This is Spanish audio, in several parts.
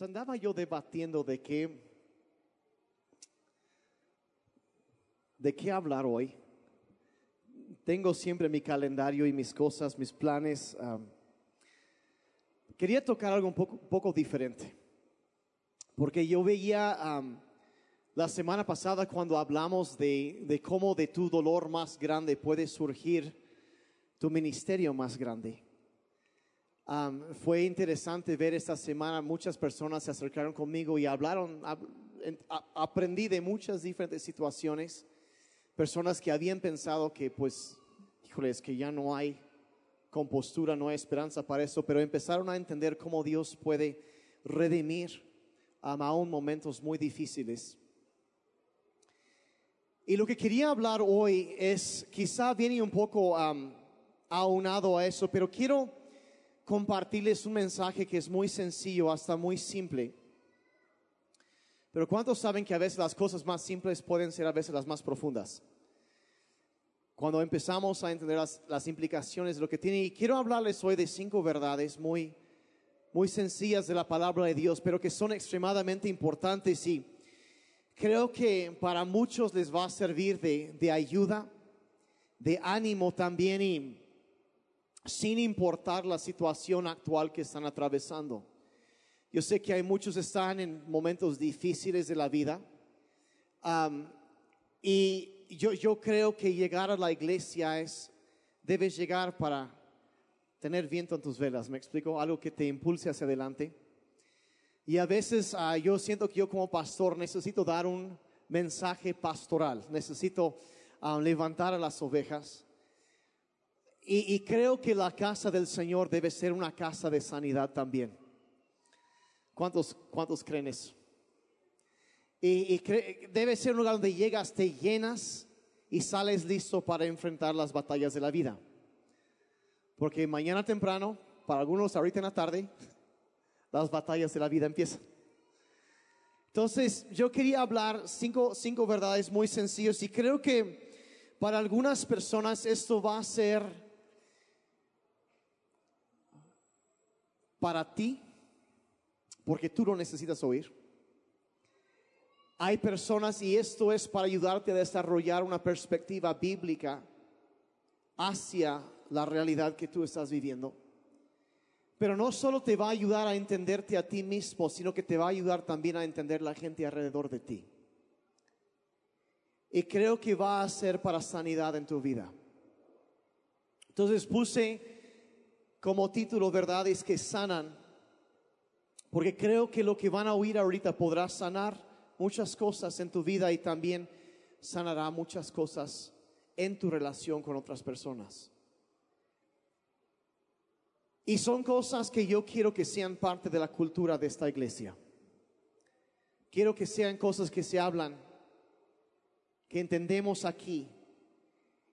Pues andaba yo debatiendo de qué, de qué hablar hoy. Tengo siempre mi calendario y mis cosas, mis planes. quería tocar algo un poco, diferente. Porque yo veía la semana pasada cuando hablamos de, de cómo de tu dolor más grande puede surgir tu ministerio más grande. Um, fue interesante ver esta semana, muchas personas se acercaron conmigo y hablaron, hab- en- a- aprendí de muchas diferentes situaciones, personas que habían pensado que pues, híjole, es que ya no hay compostura, no hay esperanza para eso, pero empezaron a entender cómo Dios puede redimir um, aún momentos muy difíciles. Y lo que quería hablar hoy es, quizá viene un poco um, aunado a eso, pero quiero compartirles un mensaje que es muy sencillo, hasta muy simple. Pero ¿cuántos saben que a veces las cosas más simples pueden ser a veces las más profundas? Cuando empezamos a entender las, las implicaciones de lo que tiene, y quiero hablarles hoy de cinco verdades muy, muy sencillas de la palabra de Dios, pero que son extremadamente importantes y creo que para muchos les va a servir de, de ayuda, de ánimo también y sin importar la situación actual que están atravesando. Yo sé que hay muchos que están en momentos difíciles de la vida. Am, y yo, yo creo que llegar a la iglesia es, debes llegar para tener viento en tus velas. ¿Me explico? Algo que te impulse hacia adelante. Y a veces ah, yo siento que yo como pastor necesito dar un mensaje pastoral. Necesito ah, levantar a las ovejas. Y, creo que la casa del Señor debe ser una casa de sanidad también. ¿Cuántos, cuántos creen eso? Y, debe ser un lugar donde llegas, te llenas y sales listo para enfrentar las batallas de la vida. Porque mañana temprano, para algunos ahorita en la tarde, las batallas de la vida empiezan. Entonces, yo quería hablar cinco, cinco verdades muy sencillas y creo que para algunas personas esto va a ser para ti, porque tú lo necesitas oír. Hay personas, y esto es para ayudarte a desarrollar una perspectiva bíblica hacia la realidad que tú estás viviendo. Pero no solo te va a ayudar a entenderte a ti mismo, sino que te va a ayudar también a entender la gente alrededor de ti. Y creo que va a ser para sanidad en tu vida. Entonces puse como título verdades que sanan, porque creo que lo que van a oír ahorita podrá sanar muchas cosas en tu vida y también sanará muchas cosas en tu relación con otras personas. Y son cosas que yo quiero que sean parte de la cultura de esta iglesia. Quiero que sean cosas que se hablan, que entendemos aquí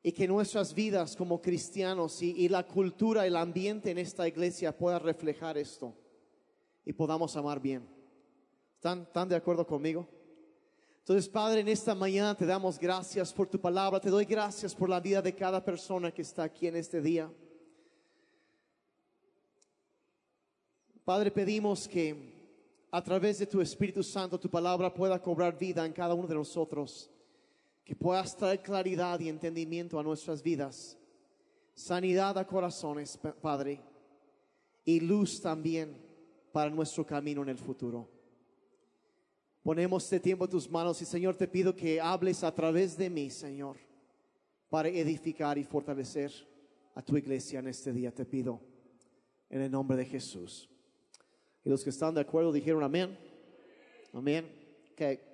y que nuestras vidas como cristianos y, la cultura, el ambiente en esta iglesia pueda reflejar esto y podamos amar bien. ¿Están, ¿Están de acuerdo conmigo? Entonces, Padre, en esta mañana te damos gracias por tu palabra, te doy gracias por la vida de cada persona que está aquí en este día. Padre, pedimos que a través de tu Espíritu Santo tu palabra pueda cobrar vida en cada uno de nosotros, que puedas traer claridad y entendimiento a nuestras vidas, sanidad a corazones, Pa- Padre, y luz también para nuestro camino en el futuro. Ponemos este tiempo en tus manos y Señor te pido que hables a través de mí, Señor, para edificar y fortalecer a tu iglesia en este día, te pido, en el nombre de Jesús. Y los que están de acuerdo dijeron amén. Amén. Ok.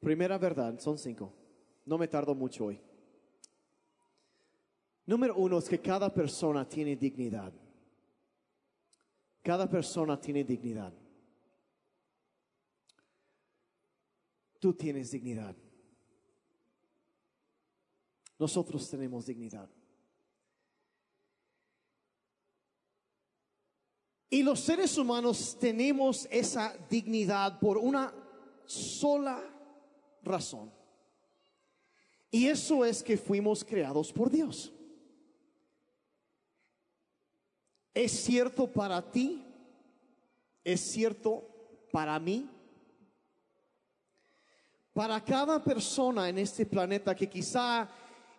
Primera verdad, son cinco. No me tardo mucho hoy. Número uno es que cada persona tiene dignidad. Cada persona tiene dignidad. Tú tienes dignidad. Nosotros tenemos dignidad. Y los seres humanos tenemos esa dignidad por una sola razón. Y eso es que fuimos creados por Dios. Es cierto para ti es cierto para mí, para cada persona en este planeta que quizá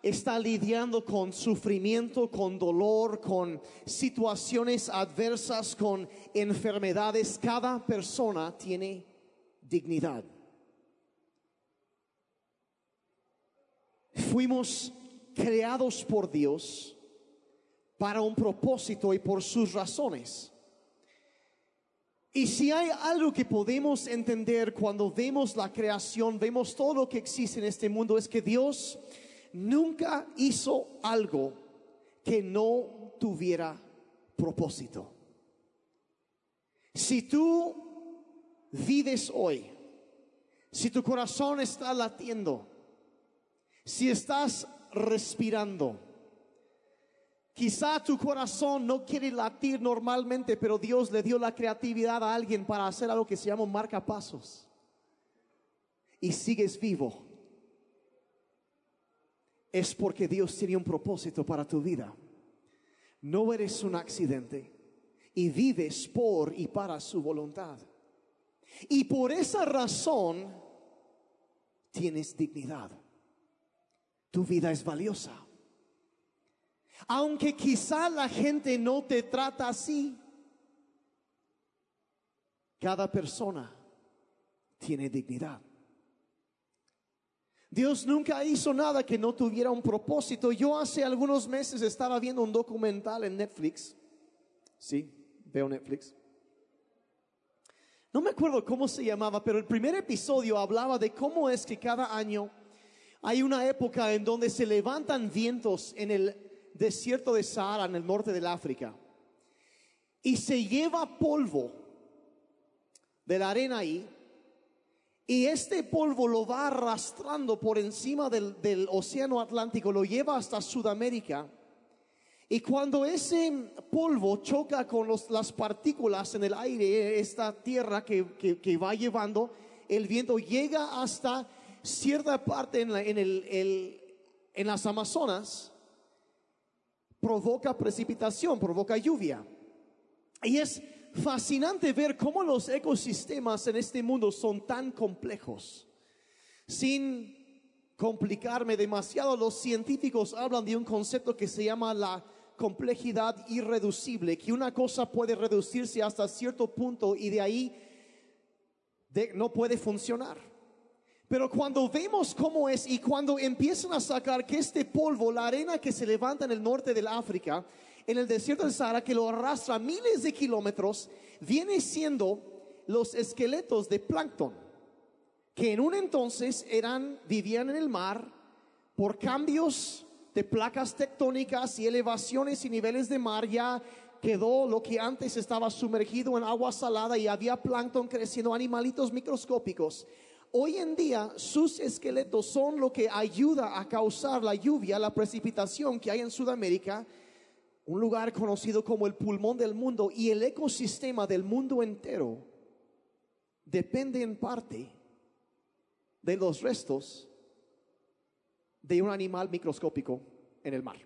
está lidiando con sufrimiento, con dolor, con situaciones adversas, con enfermedades, cada persona tiene dignidad. Fuimos creados por Dios para un propósito y por sus razones. Y si hay algo que podemos entender cuando vemos la creación, vemos todo lo que existe en este mundo, es que Dios nunca hizo algo que no tuviera propósito. Si tú vives hoy, si tu corazón está latiendo, si estás respirando, quizá tu corazón no quiere latir normalmente, pero Dios le dio la creatividad a alguien para hacer algo que se llama marcapasos. Y sigues vivo es porque Dios tiene un propósito para tu vida. No eres un accidente y vives por y para su voluntad. Y por esa razón tienes dignidad. Tu vida es valiosa. Aunque quizá la gente no te trata así, cada persona tiene dignidad. Dios nunca hizo nada que no tuviera un propósito. Yo hace algunos meses estaba viendo un documental en Netflix. Sí, veo Netflix. No me acuerdo cómo se llamaba, pero el primer episodio hablaba de cómo es que cada año hay una época en donde se levantan vientos en el desierto de Sahara, en el norte del África, y se lleva polvo de la arena ahí y este polvo lo va arrastrando por encima del, océano Atlántico, lo lleva hasta Sudamérica. Y cuando ese polvo choca con las partículas en el aire, esta tierra que, va llevando, el viento llega hasta cierta parte en, en las Amazonas, provoca precipitación, provoca lluvia. Y es fascinante ver cómo los ecosistemas en este mundo son tan complejos. Sin complicarme demasiado, los científicos hablan de un concepto que se llama la complejidad irreducible, que una cosa puede reducirse hasta cierto punto y de ahí no puede funcionar. Pero cuando vemos cómo es y cuando empiezan a sacar que este polvo, la arena que se levanta en el norte del África, en el desierto del Sahara que lo arrastra miles de kilómetros, viene siendo los esqueletos de plancton, que en un entonces eran, vivían en el mar por cambios de placas tectónicas y elevaciones y niveles de mar, ya quedó lo que antes estaba sumergido en agua salada y había plancton creciendo, animalitos microscópicos. Hoy en día sus esqueletos son lo que ayuda a causar la lluvia, la precipitación que hay en Sudamérica un lugar conocido como el pulmón del mundo y el ecosistema del mundo entero depende en parte de los restos de un animal microscópico en el mar.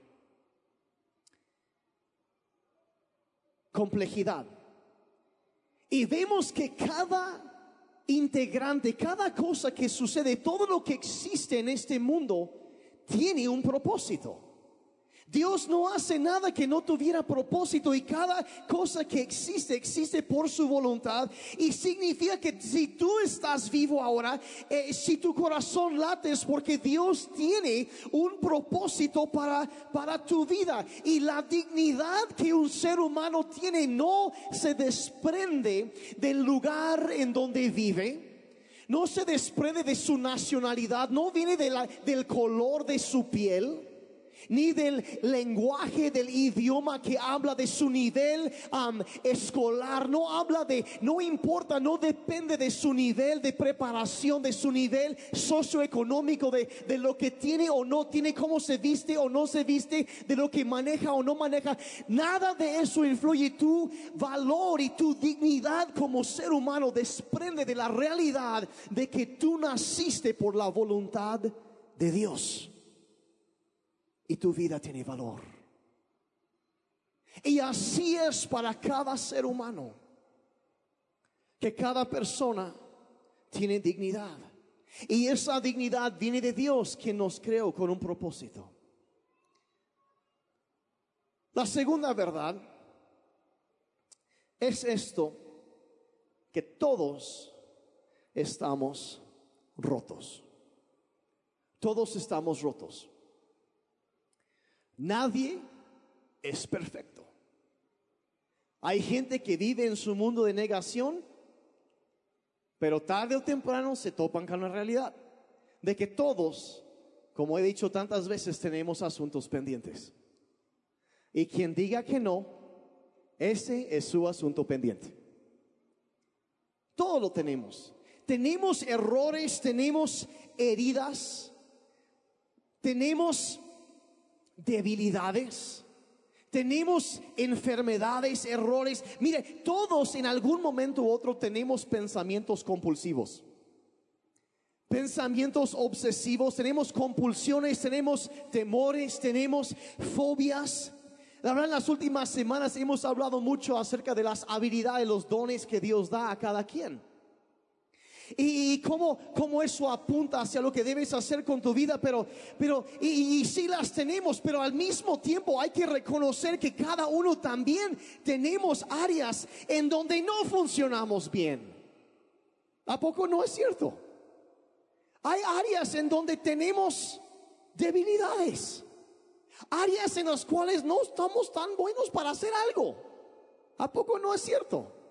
Complejidad. Y vemos que cada integrante, cada cosa que sucede, todo lo que existe en este mundo, tiene un propósito. Dios no hace nada que no tuviera propósito y cada cosa que existe existe por su voluntad. Y significa que si tú estás vivo ahora, eh, si tu corazón late es porque Dios tiene un propósito para, para tu vida. Y la dignidad que un ser humano tiene no se desprende del lugar en donde vive. No se desprende de su nacionalidad, no viene de la, del color de su piel ni del lenguaje del idioma que habla de su nivel escolar, no habla de, no importa, no depende de su nivel de preparación, de su nivel socioeconómico, de, de lo que tiene o no tiene, cómo se viste o no se viste, de lo que maneja o no maneja. Nada de eso influye. Tu valor y tu dignidad como ser humano desprende de la realidad de que tú naciste por la voluntad de Dios y tu vida tiene valor. Y así es para cada ser humano. que cada persona tiene dignidad. Y esa dignidad viene de Dios, quien nos creó con un propósito. La segunda verdad es esto, que todos estamos rotos. Todos estamos rotos. Nadie es perfecto. Hay gente que vive en su mundo de negación, pero tarde o temprano se topan con la realidad de que todos, como he dicho tantas veces, tenemos asuntos pendientes. Y quien diga que no, ese es su asunto pendiente. Todo lo tenemos. Tenemos errores, tenemos heridas, tenemos debilidades, tenemos enfermedades, errores. Mire, todos en algún momento u otro tenemos pensamientos compulsivos. Pensamientos obsesivos, tenemos compulsiones, tenemos temores, tenemos fobias. La verdad, en las últimas semanas hemos hablado mucho acerca de las habilidades, los dones que Dios da a cada quien y, cómo, cómo, eso apunta hacia lo que debes hacer con tu vida, pero, pero, y, y sí las tenemos, pero al mismo tiempo hay que reconocer que cada uno también tenemos áreas en donde no funcionamos bien. ¿A poco no es cierto? Hay áreas en donde tenemos debilidades, áreas en las cuales no estamos tan buenos para hacer algo. ¿A poco no es cierto?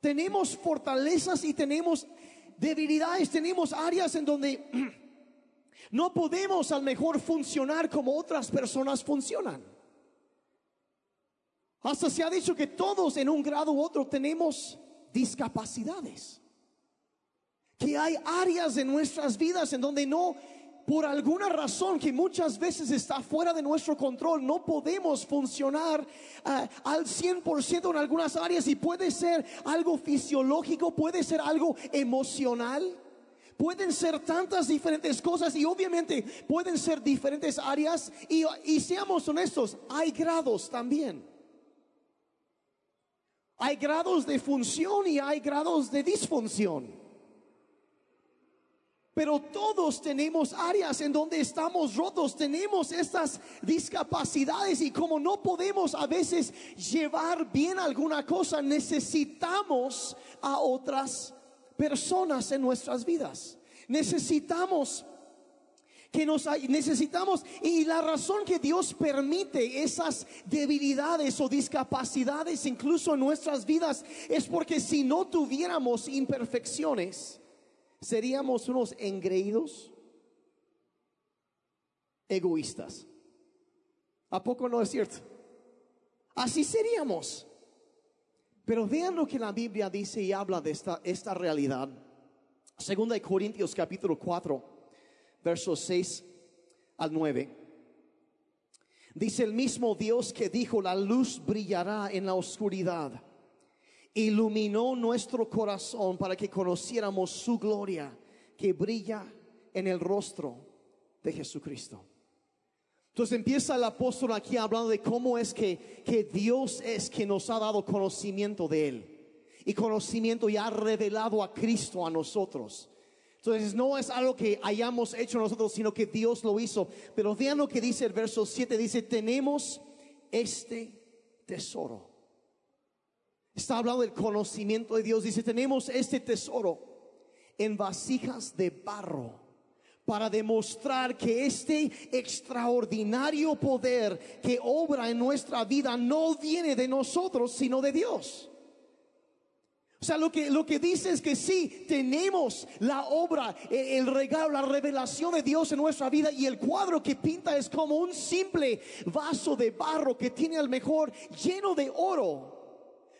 Tenemos fortalezas y tenemos debilidades, tenemos áreas en donde no podemos al mejor funcionar como otras personas funcionan. Hasta se ha dicho que todos en un grado u otro tenemos discapacidades. Que hay áreas de nuestras vidas en donde no por alguna razón que muchas veces está fuera de nuestro control, no podemos funcionar uh, al 100% en algunas áreas y puede ser algo fisiológico, puede ser algo emocional. Pueden ser tantas diferentes cosas y obviamente pueden ser diferentes áreas y, y seamos honestos, hay grados también. Hay grados de función y hay grados de disfunción. Pero todos tenemos áreas en donde estamos rotos, tenemos estas discapacidades y como no podemos a veces llevar bien alguna cosa, necesitamos a otras personas en nuestras vidas. Necesitamos que nos necesitamos y la razón que Dios permite esas debilidades o discapacidades incluso en nuestras vidas es porque si no tuviéramos imperfecciones, seríamos unos engreídos, egoístas. ¿A poco no es cierto? Así seríamos. Pero vean lo que la Biblia dice y habla de esta, esta realidad. Segunda de Corintios capítulo 4, versos 6 al 9. Dice el mismo Dios que dijo, la luz brillará en la oscuridad iluminó nuestro corazón para que conociéramos su gloria que brilla en el rostro de Jesucristo. Entonces empieza el apóstol aquí hablando de cómo es que, que Dios es que nos ha dado conocimiento de Él. Y conocimiento y ha revelado a Cristo a nosotros. Entonces no es algo que hayamos hecho nosotros, sino que Dios lo hizo. Pero vean lo que dice el verso 7. Dice, tenemos este tesoro Está hablando del conocimiento de Dios. Dice, tenemos este tesoro en vasijas de barro para demostrar que este extraordinario poder que obra en nuestra vida no viene de nosotros, sino de Dios. O sea, lo que, lo que dice es que sí, tenemos la obra, el regalo, la revelación de Dios en nuestra vida y el cuadro que pinta es como un simple vaso de barro que tiene al mejor lleno de oro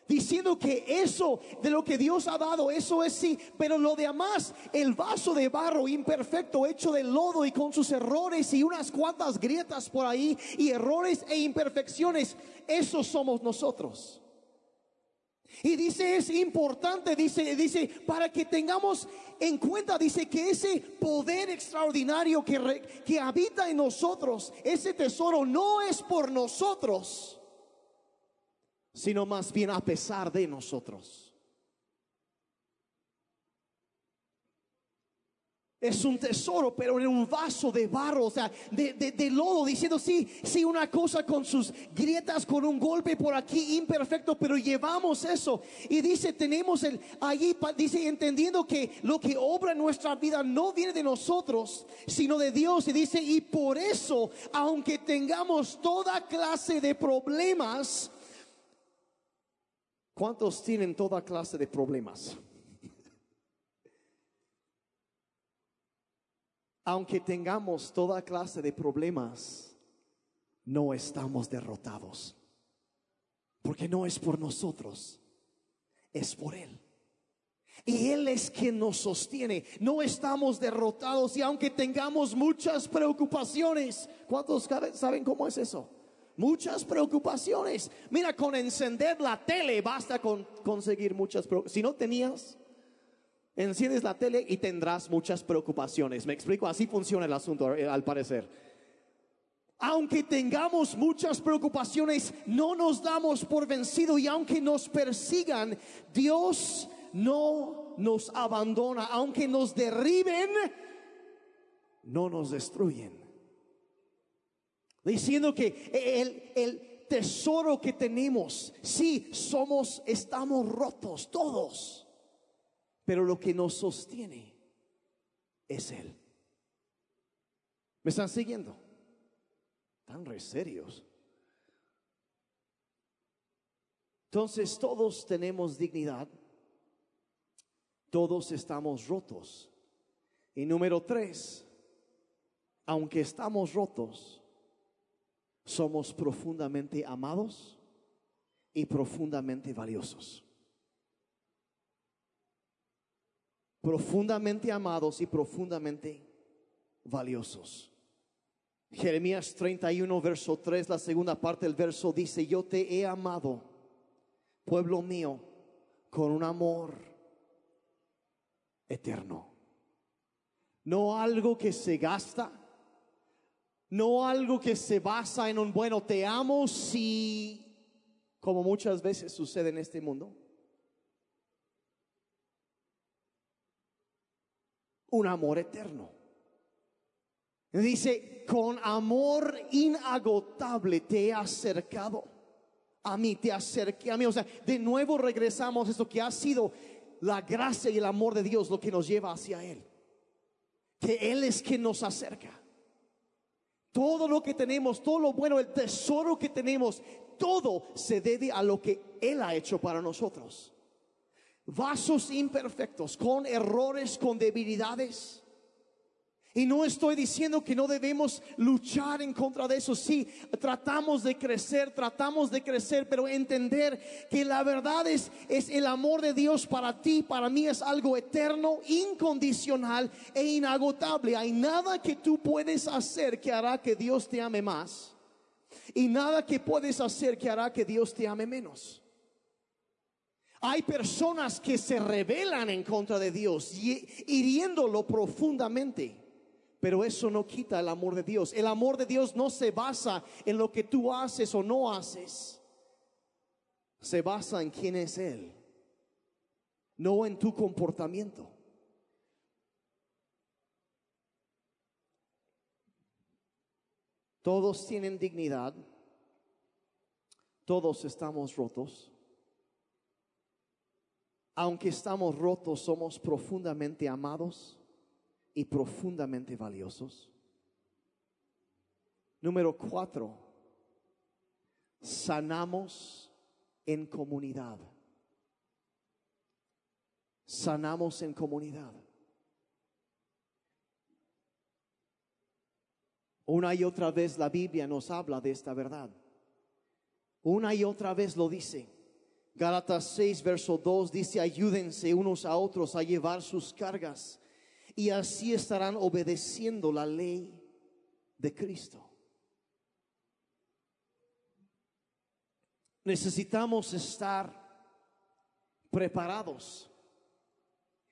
diciendo que eso de lo que Dios ha dado, eso es sí, pero lo demás, el vaso de barro imperfecto hecho de lodo y con sus errores y unas cuantas grietas por ahí y errores e imperfecciones, eso somos nosotros. Y dice, es importante, dice, dice, para que tengamos en cuenta, dice que ese poder extraordinario que, que habita en nosotros, ese tesoro no es por nosotros, sino más bien a pesar de nosotros. Es un tesoro, pero en un vaso de barro, o sea, de, de, lodo, diciendo, sí, sí, una cosa con sus grietas, con un golpe por aquí imperfecto, pero llevamos eso. Y dice, tenemos el, allí, dice, entendiendo que lo que obra en nuestra vida no viene de nosotros, sino de Dios. Y dice, y por eso, aunque tengamos toda clase de problemas, ¿cuántos tienen toda clase de problemas? aunque tengamos toda clase de problemas, no estamos derrotados. Porque no es por nosotros, es por Él. Y Él es quien nos sostiene. No estamos derrotados y aunque tengamos muchas preocupaciones, ¿cuántos saben cómo es eso? Muchas preocupaciones. Mira, con encender la tele basta con conseguir muchas preocupaciones. Si no tenías, Enciendes la tele y tendrás muchas preocupaciones. Me explico, así funciona el asunto eh, al parecer. Aunque tengamos muchas preocupaciones, no nos damos por vencido y aunque nos persigan, Dios no nos abandona. Aunque nos derriben, no nos destruyen. Diciendo que el, el tesoro que tenemos, sí, somos, estamos rotos todos pero lo que nos sostiene es Él. ¿Me están siguiendo? Tan re serios. Entonces todos tenemos dignidad, todos estamos rotos. Y número tres, aunque estamos rotos, somos profundamente amados y profundamente valiosos. profundamente amados y profundamente valiosos. Jeremías 31, verso 3, la segunda parte del verso dice, yo te he amado, pueblo mío, con un amor eterno. No algo que se gasta, no algo que se basa en un bueno, te amo si, como muchas veces sucede en este mundo un amor eterno. Dice, con amor inagotable te he acercado a mí, te acerqué a mí. O sea, de nuevo regresamos a esto que ha sido la gracia y el amor de Dios lo que nos lleva hacia Él. Que Él es quien nos acerca. Todo lo que tenemos, todo lo bueno, el tesoro que tenemos, todo se debe a lo que Él ha hecho para nosotros vasos imperfectos, con errores, con debilidades. Y no estoy diciendo que no debemos luchar en contra de eso. Sí, tratamos de crecer, tratamos de crecer, pero entender que la verdad es, es el amor de Dios para ti, para mí es algo eterno, incondicional e inagotable. Hay nada que tú puedes hacer que hará que Dios te ame más. Y nada que puedes hacer que hará que Dios te ame menos. Hay personas que se rebelan en contra de Dios, hiriéndolo profundamente. Pero eso no quita el amor de Dios. El amor de Dios no se basa en lo que tú haces o no haces. Se basa en quién es Él, no en tu comportamiento. Todos tienen dignidad. Todos estamos rotos aunque estamos rotos, somos profundamente amados y profundamente valiosos. Número cuatro, sanamos en comunidad. Sanamos en comunidad. Una y otra vez la Biblia nos habla de esta verdad. Una y otra vez lo dice. Gálatas 6, verso 2 dice, ayúdense unos a otros a llevar sus cargas y así estarán obedeciendo la ley de Cristo. Necesitamos estar preparados,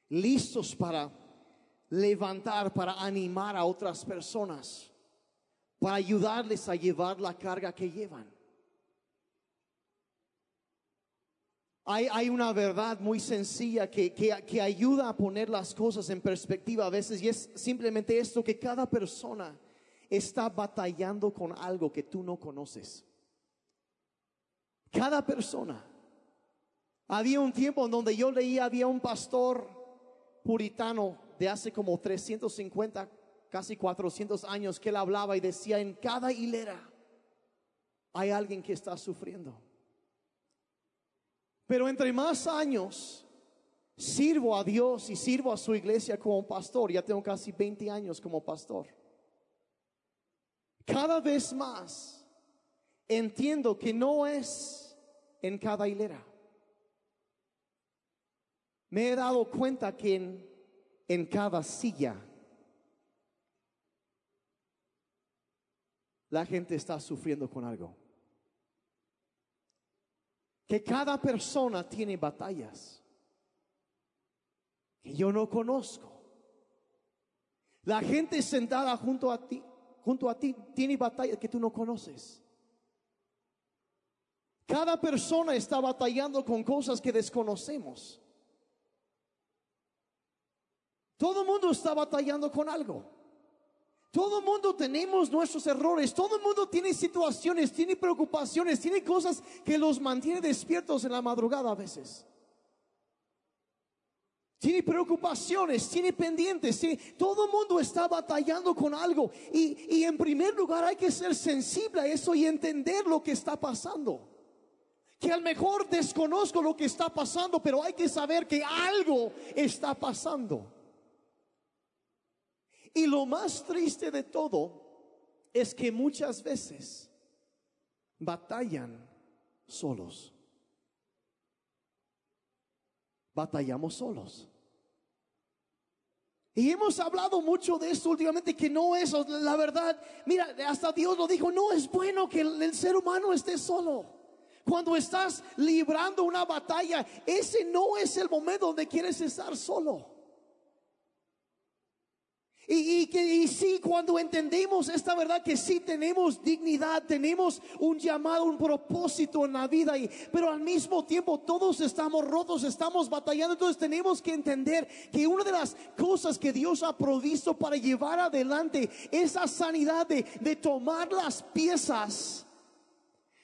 listos para levantar, para animar a otras personas, para ayudarles a llevar la carga que llevan. Hay, una verdad muy sencilla que, que, que ayuda a poner las cosas en perspectiva a veces y es simplemente esto, que cada persona está batallando con algo que tú no conoces. Cada persona. Había un tiempo en donde yo leía, había un pastor puritano de hace como 350, casi 400 años, que él hablaba y decía, en cada hilera hay alguien que está sufriendo. Pero entre más años sirvo a Dios y sirvo a su iglesia como pastor, ya tengo casi 20 años como pastor, cada vez más entiendo que no es en cada hilera. Me he dado cuenta que en, en cada silla la gente está sufriendo con algo que cada persona tiene batallas que yo no conozco. La gente sentada junto a ti, junto a ti, tiene batallas que tú no conoces. Cada persona está batallando con cosas que desconocemos. Todo el mundo está batallando con algo. Todo el mundo tenemos nuestros errores, todo el mundo tiene situaciones, tiene preocupaciones, tiene cosas que los mantiene despiertos en la madrugada a veces. Tiene preocupaciones, tiene pendientes, todo el mundo está batallando con algo. Y, y en primer lugar hay que ser sensible a eso y entender lo que está pasando. Que a lo mejor desconozco lo que está pasando, pero hay que saber que algo está pasando. Y lo más triste de todo es que muchas veces batallan solos. Batallamos solos. Y hemos hablado mucho de esto últimamente, que no es la verdad. Mira, hasta Dios lo dijo, no es bueno que el, ser humano esté solo. Cuando estás librando una batalla, ese no es el momento donde quieres estar solo. Y, que y sí, cuando entendemos esta verdad que sí tenemos dignidad, tenemos un llamado, un propósito en la vida, y, pero al mismo tiempo todos estamos rotos, estamos batallando, entonces tenemos que entender que una de las cosas que Dios ha provisto para llevar adelante esa sanidad de, de tomar las piezas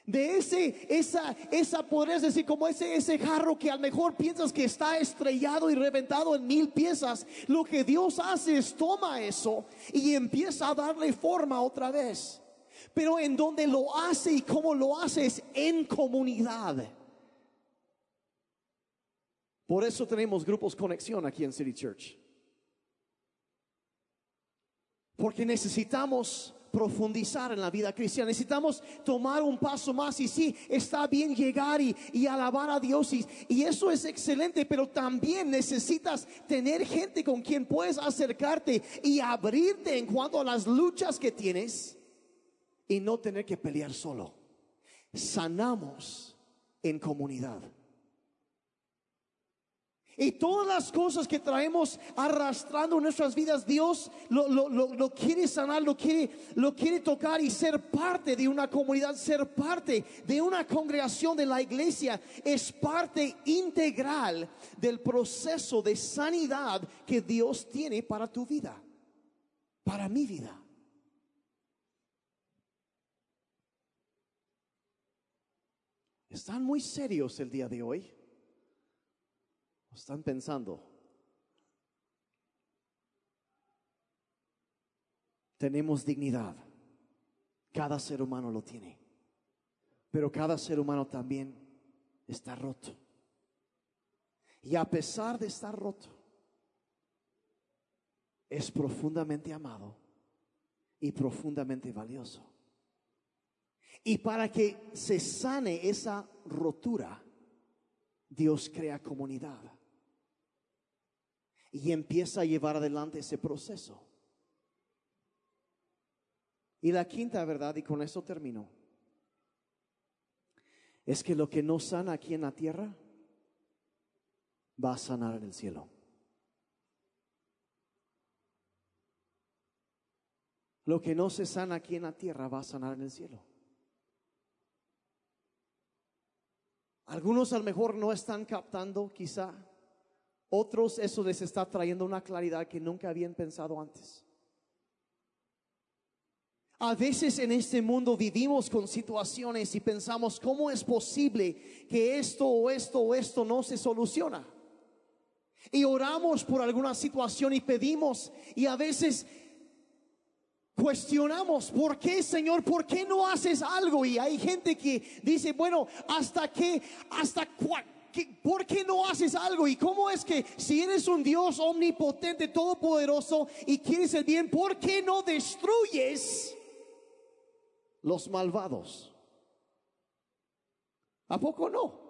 de ese, esa, esa, podrías decir, como ese, ese jarro que a lo mejor piensas que está estrellado y reventado en mil piezas. Lo que Dios hace es toma eso y empieza a darle forma otra vez. Pero en donde lo hace y cómo lo hace es en comunidad. Por eso tenemos grupos conexión aquí en City Church. Porque necesitamos profundizar en la vida cristiana. Necesitamos tomar un paso más y sí, está bien llegar y, alabar a Dios y, y, eso es excelente, pero también necesitas tener gente con quien puedes acercarte y abrirte en cuanto a las luchas que tienes y no tener que pelear solo. Sanamos en comunidad. Y todas las cosas que traemos arrastrando en nuestras vidas, Dios lo, quiere sanar, lo quiere, lo quiere tocar y ser parte de una comunidad, ser parte de una congregación de la iglesia, es parte integral del proceso de sanidad que Dios tiene para tu vida, para mi vida. Están muy serios el día de hoy están pensando? Tenemos dignidad. Cada ser humano lo tiene. Pero cada ser humano también está roto. Y a pesar de estar roto, es profundamente amado y profundamente valioso. Y para que se sane esa rotura, Dios crea comunidad y empieza a llevar adelante ese proceso. Y la quinta verdad, y con eso termino, es que lo que no sana aquí en la tierra va a sanar en el cielo. Lo que no se sana aquí en la tierra va a sanar en el cielo. Algunos a lo mejor no están captando, quizá. Otros eso les está trayendo una claridad que nunca habían pensado antes. A veces en este mundo vivimos con situaciones y pensamos, ¿cómo es posible que esto o esto o esto no se soluciona? Y oramos por alguna situación y pedimos y a veces cuestionamos, ¿por qué Señor? ¿Por qué no haces algo? Y hay gente que dice, bueno, ¿hasta qué? ¿Hasta cuándo? ¿Por qué no haces algo? ¿Y cómo es que si eres un Dios omnipotente, todopoderoso y quieres el bien, ¿por qué no destruyes los malvados? ¿A poco no?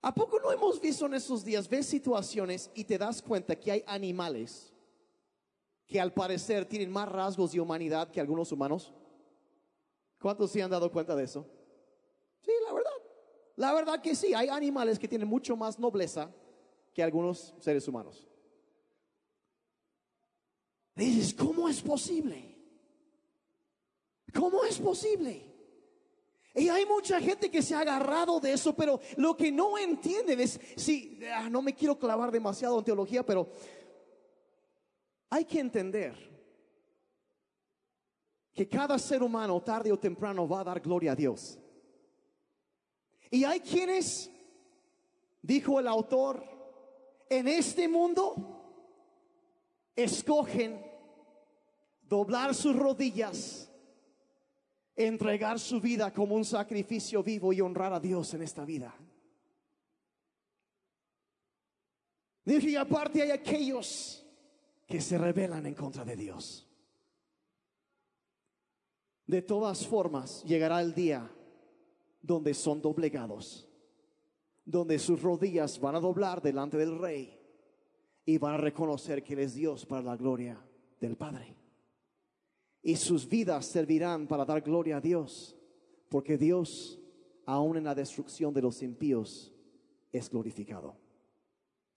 ¿A poco no hemos visto en esos días, ves situaciones y te das cuenta que hay animales que al parecer tienen más rasgos de humanidad que algunos humanos? ¿Cuántos se han dado cuenta de eso? Sí, la verdad. Que sí, hay animales que tienen mucho más nobleza que algunos seres humanos. dices, ¿cómo es posible? ¿Cómo es posible? Y hay mucha gente que se ha agarrado de eso, pero lo que no entienden es, si, ah, no me quiero clavar demasiado en teología, pero hay que entender que cada ser humano tarde o temprano va a dar gloria a Dios. Y hay quienes, dijo el autor, en este mundo escogen doblar sus rodillas, entregar su vida como un sacrificio vivo y honrar a Dios en esta vida. Dije, y aparte hay aquellos que se rebelan en contra de Dios. De todas formas, llegará el día donde son doblegados, donde sus rodillas van a doblar delante del rey y van a reconocer que Él es Dios para la gloria del Padre. Y sus vidas servirán para dar gloria a Dios, porque Dios, aún en la destrucción de los impíos, es glorificado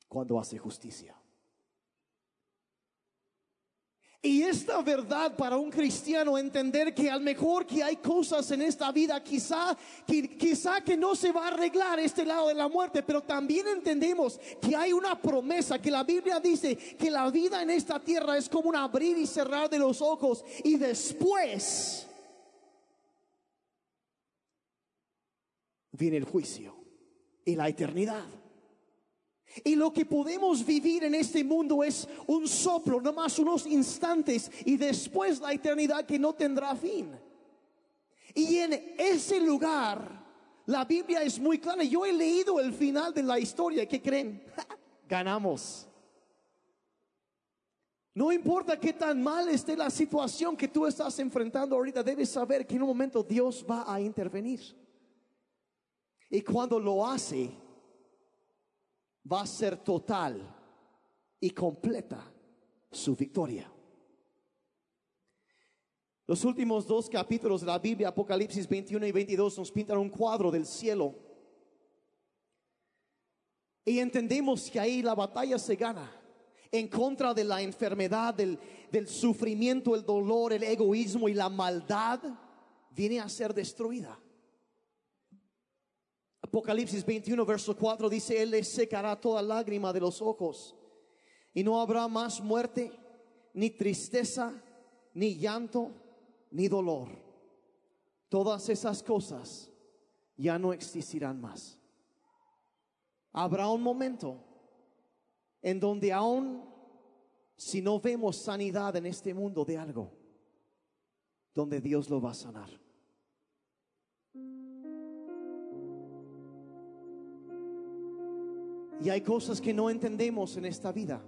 cuando hace justicia. Y esta verdad para un cristiano entender que al mejor que hay cosas en esta vida, quizá que, quizá que no se va a arreglar este lado de la muerte, pero también entendemos que hay una promesa, que la Biblia dice que la vida en esta tierra es como un abrir y cerrar de los ojos y después viene el juicio y la eternidad. Y lo que podemos vivir en este mundo es un soplo, nomás unos instantes y después la eternidad que no tendrá fin. Y en ese lugar, la Biblia es muy clara. Yo he leído el final de la historia. ¿Qué creen? Ganamos. No importa qué tan mal esté la situación que tú estás enfrentando ahorita, debes saber que en un momento Dios va a intervenir. Y cuando lo hace, va a ser total y completa su victoria. Los últimos dos capítulos de la Biblia, Apocalipsis 21 y 22, nos pintan un cuadro del cielo. Y entendemos que ahí la batalla se gana en contra de la enfermedad, del, del sufrimiento, el dolor, el egoísmo y la maldad, viene a ser destruida. Apocalipsis 21, verso 4 dice, Él secará toda lágrima de los ojos y no habrá más muerte, ni tristeza, ni llanto, ni dolor. Todas esas cosas ya no existirán más. Habrá un momento en donde aún si no vemos sanidad en este mundo de algo, donde Dios lo va a sanar. Y hay cosas que no entendemos en esta vida.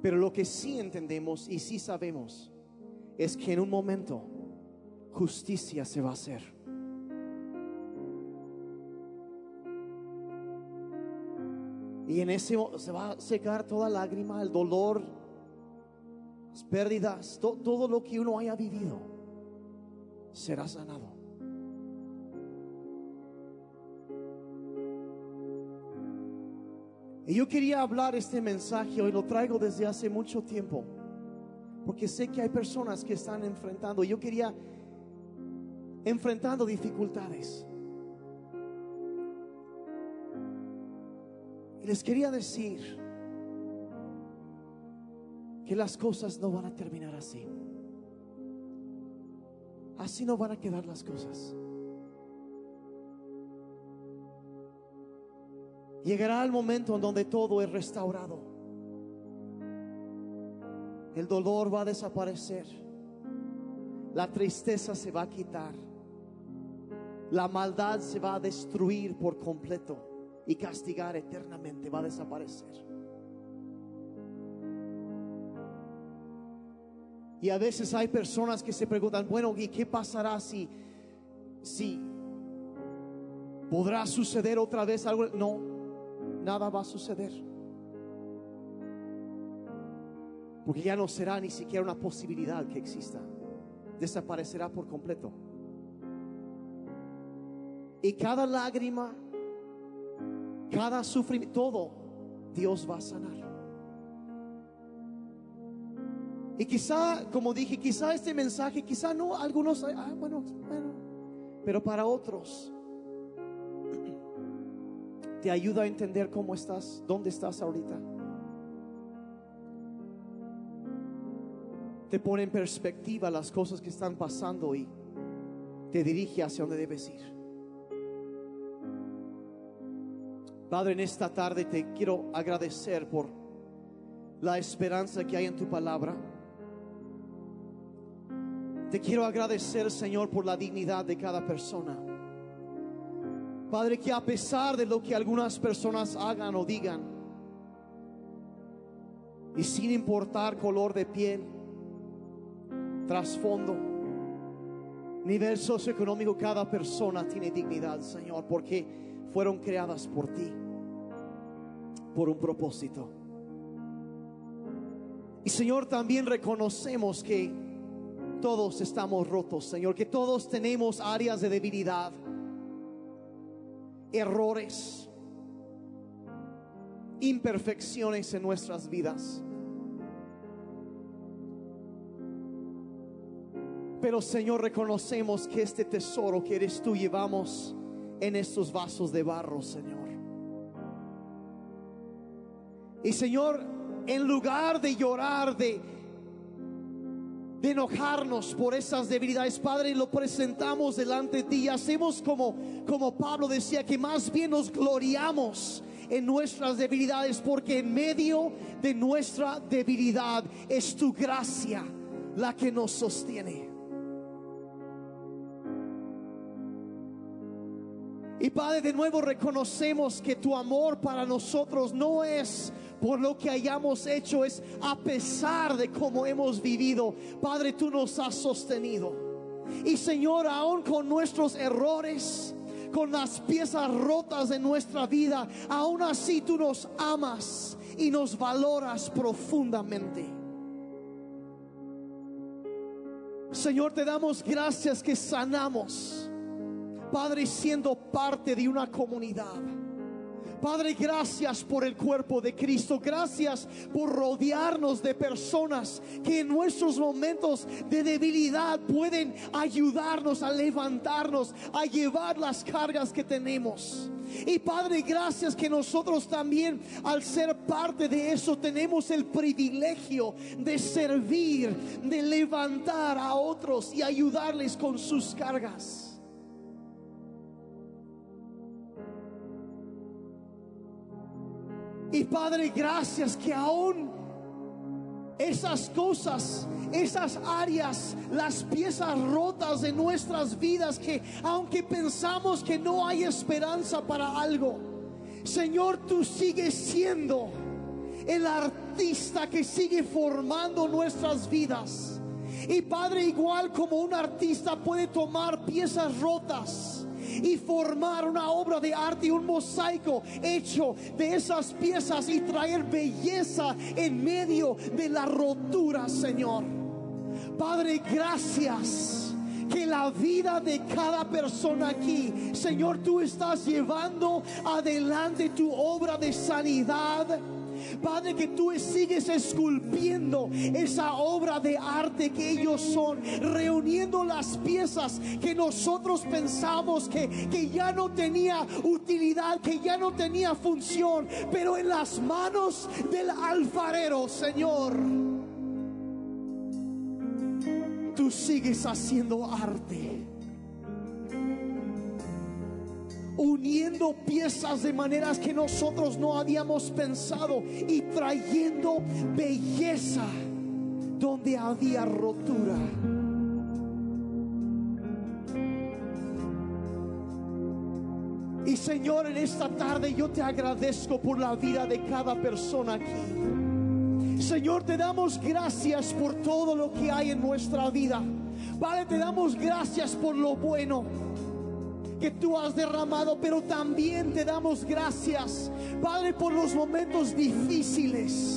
Pero lo que sí entendemos y sí sabemos es que en un momento justicia se va a hacer. Y en ese se va a secar toda lágrima, el dolor, las pérdidas, todo lo que uno haya vivido será sanado. Y yo quería hablar este mensaje hoy, lo traigo desde hace mucho tiempo, porque sé que hay personas que están enfrentando, yo quería enfrentando dificultades. Y les quería decir que las cosas no van a terminar así. Así no van a quedar las cosas. Llegará el momento en donde todo es restaurado. El dolor va a desaparecer. La tristeza se va a quitar. La maldad se va a destruir por completo y castigar eternamente va a desaparecer. Y a veces hay personas que se preguntan, bueno, ¿y qué pasará si, si podrá suceder otra vez algo? No, nada va a suceder. Porque ya no será ni siquiera una posibilidad que exista. Desaparecerá por completo. Y cada lágrima, cada sufrimiento, todo Dios va a sanar. Y quizá, como dije, quizá este mensaje, quizá no, algunos, ah, bueno, bueno, pero para otros te ayuda a entender cómo estás, dónde estás ahorita. Te pone en perspectiva las cosas que están pasando y te dirige hacia donde debes ir. Padre, en esta tarde te quiero agradecer por la esperanza que hay en tu palabra. Te quiero agradecer, Señor, por la dignidad de cada persona. Padre, que a pesar de lo que algunas personas hagan o digan, y sin importar color de piel, trasfondo, nivel socioeconómico, cada persona tiene dignidad, Señor, porque fueron creadas por ti, por un propósito. Y Señor, también reconocemos que todos estamos rotos, Señor, que todos tenemos áreas de debilidad, errores, imperfecciones en nuestras vidas. Pero Señor, reconocemos que este tesoro que eres tú llevamos en estos vasos de barro, Señor. Y Señor, en lugar de llorar, de de enojarnos por esas debilidades, Padre, y lo presentamos delante de ti y hacemos como, como Pablo decía, que más bien nos gloriamos en nuestras debilidades, porque en medio de nuestra debilidad es tu gracia la que nos sostiene. Y Padre, de nuevo reconocemos que tu amor para nosotros no es por lo que hayamos hecho, es a pesar de cómo hemos vivido. Padre, tú nos has sostenido. Y Señor, aún con nuestros errores, con las piezas rotas de nuestra vida, aún así tú nos amas y nos valoras profundamente. Señor, te damos gracias que sanamos, Padre, siendo parte de una comunidad. Padre, gracias por el cuerpo de Cristo. Gracias por rodearnos de personas que en nuestros momentos de debilidad pueden ayudarnos a levantarnos, a llevar las cargas que tenemos. Y Padre, gracias que nosotros también al ser parte de eso tenemos el privilegio de servir, de levantar a otros y ayudarles con sus cargas. Y Padre, gracias que aún esas cosas, esas áreas, las piezas rotas de nuestras vidas, que aunque pensamos que no hay esperanza para algo, Señor, tú sigues siendo el artista que sigue formando nuestras vidas. Y Padre, igual como un artista puede tomar piezas rotas y formar una obra de arte y un mosaico hecho de esas piezas y traer belleza en medio de la rotura, Señor. Padre, gracias. que la vida de cada persona aquí, Señor, tú estás llevando adelante tu obra de sanidad. Padre, que tú sigues esculpiendo esa obra de arte que ellos son, reuniendo las piezas que nosotros pensamos que, que ya no tenía utilidad, que ya no tenía función, pero en las manos del alfarero, Señor, tú sigues haciendo arte uniendo piezas de maneras que nosotros no habíamos pensado y trayendo belleza donde había rotura. Y Señor, en esta tarde yo te agradezco por la vida de cada persona aquí. Señor, te damos gracias por todo lo que hay en nuestra vida. Padre, te damos gracias por lo bueno que tú has derramado, pero también te damos gracias, Padre, por los momentos difíciles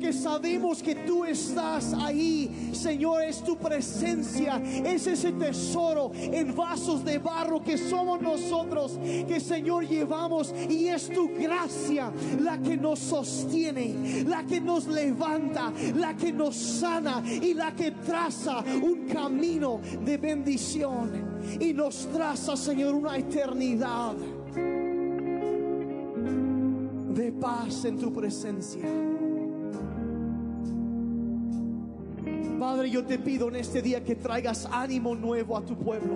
porque sabemos que tú estás ahí, Señor, es tu presencia, es ese tesoro en vasos de barro que somos nosotros, que Señor llevamos y es tu gracia la que nos sostiene, la que nos levanta, la que nos sana y la que traza un camino de bendición y nos traza, Señor, una eternidad de paz en tu presencia. Padre, yo te pido en este día que traigas ánimo nuevo a tu pueblo.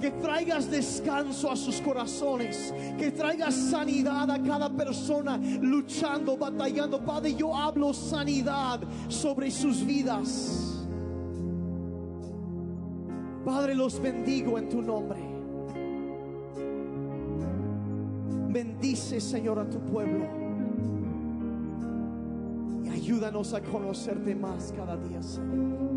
Que traigas descanso a sus corazones. Que traigas sanidad a cada persona luchando, batallando. Padre, yo hablo sanidad sobre sus vidas. Padre, los bendigo en tu nombre. Bendice, Señor, a tu pueblo. Y ayúdanos a conocerte más cada día, Señor.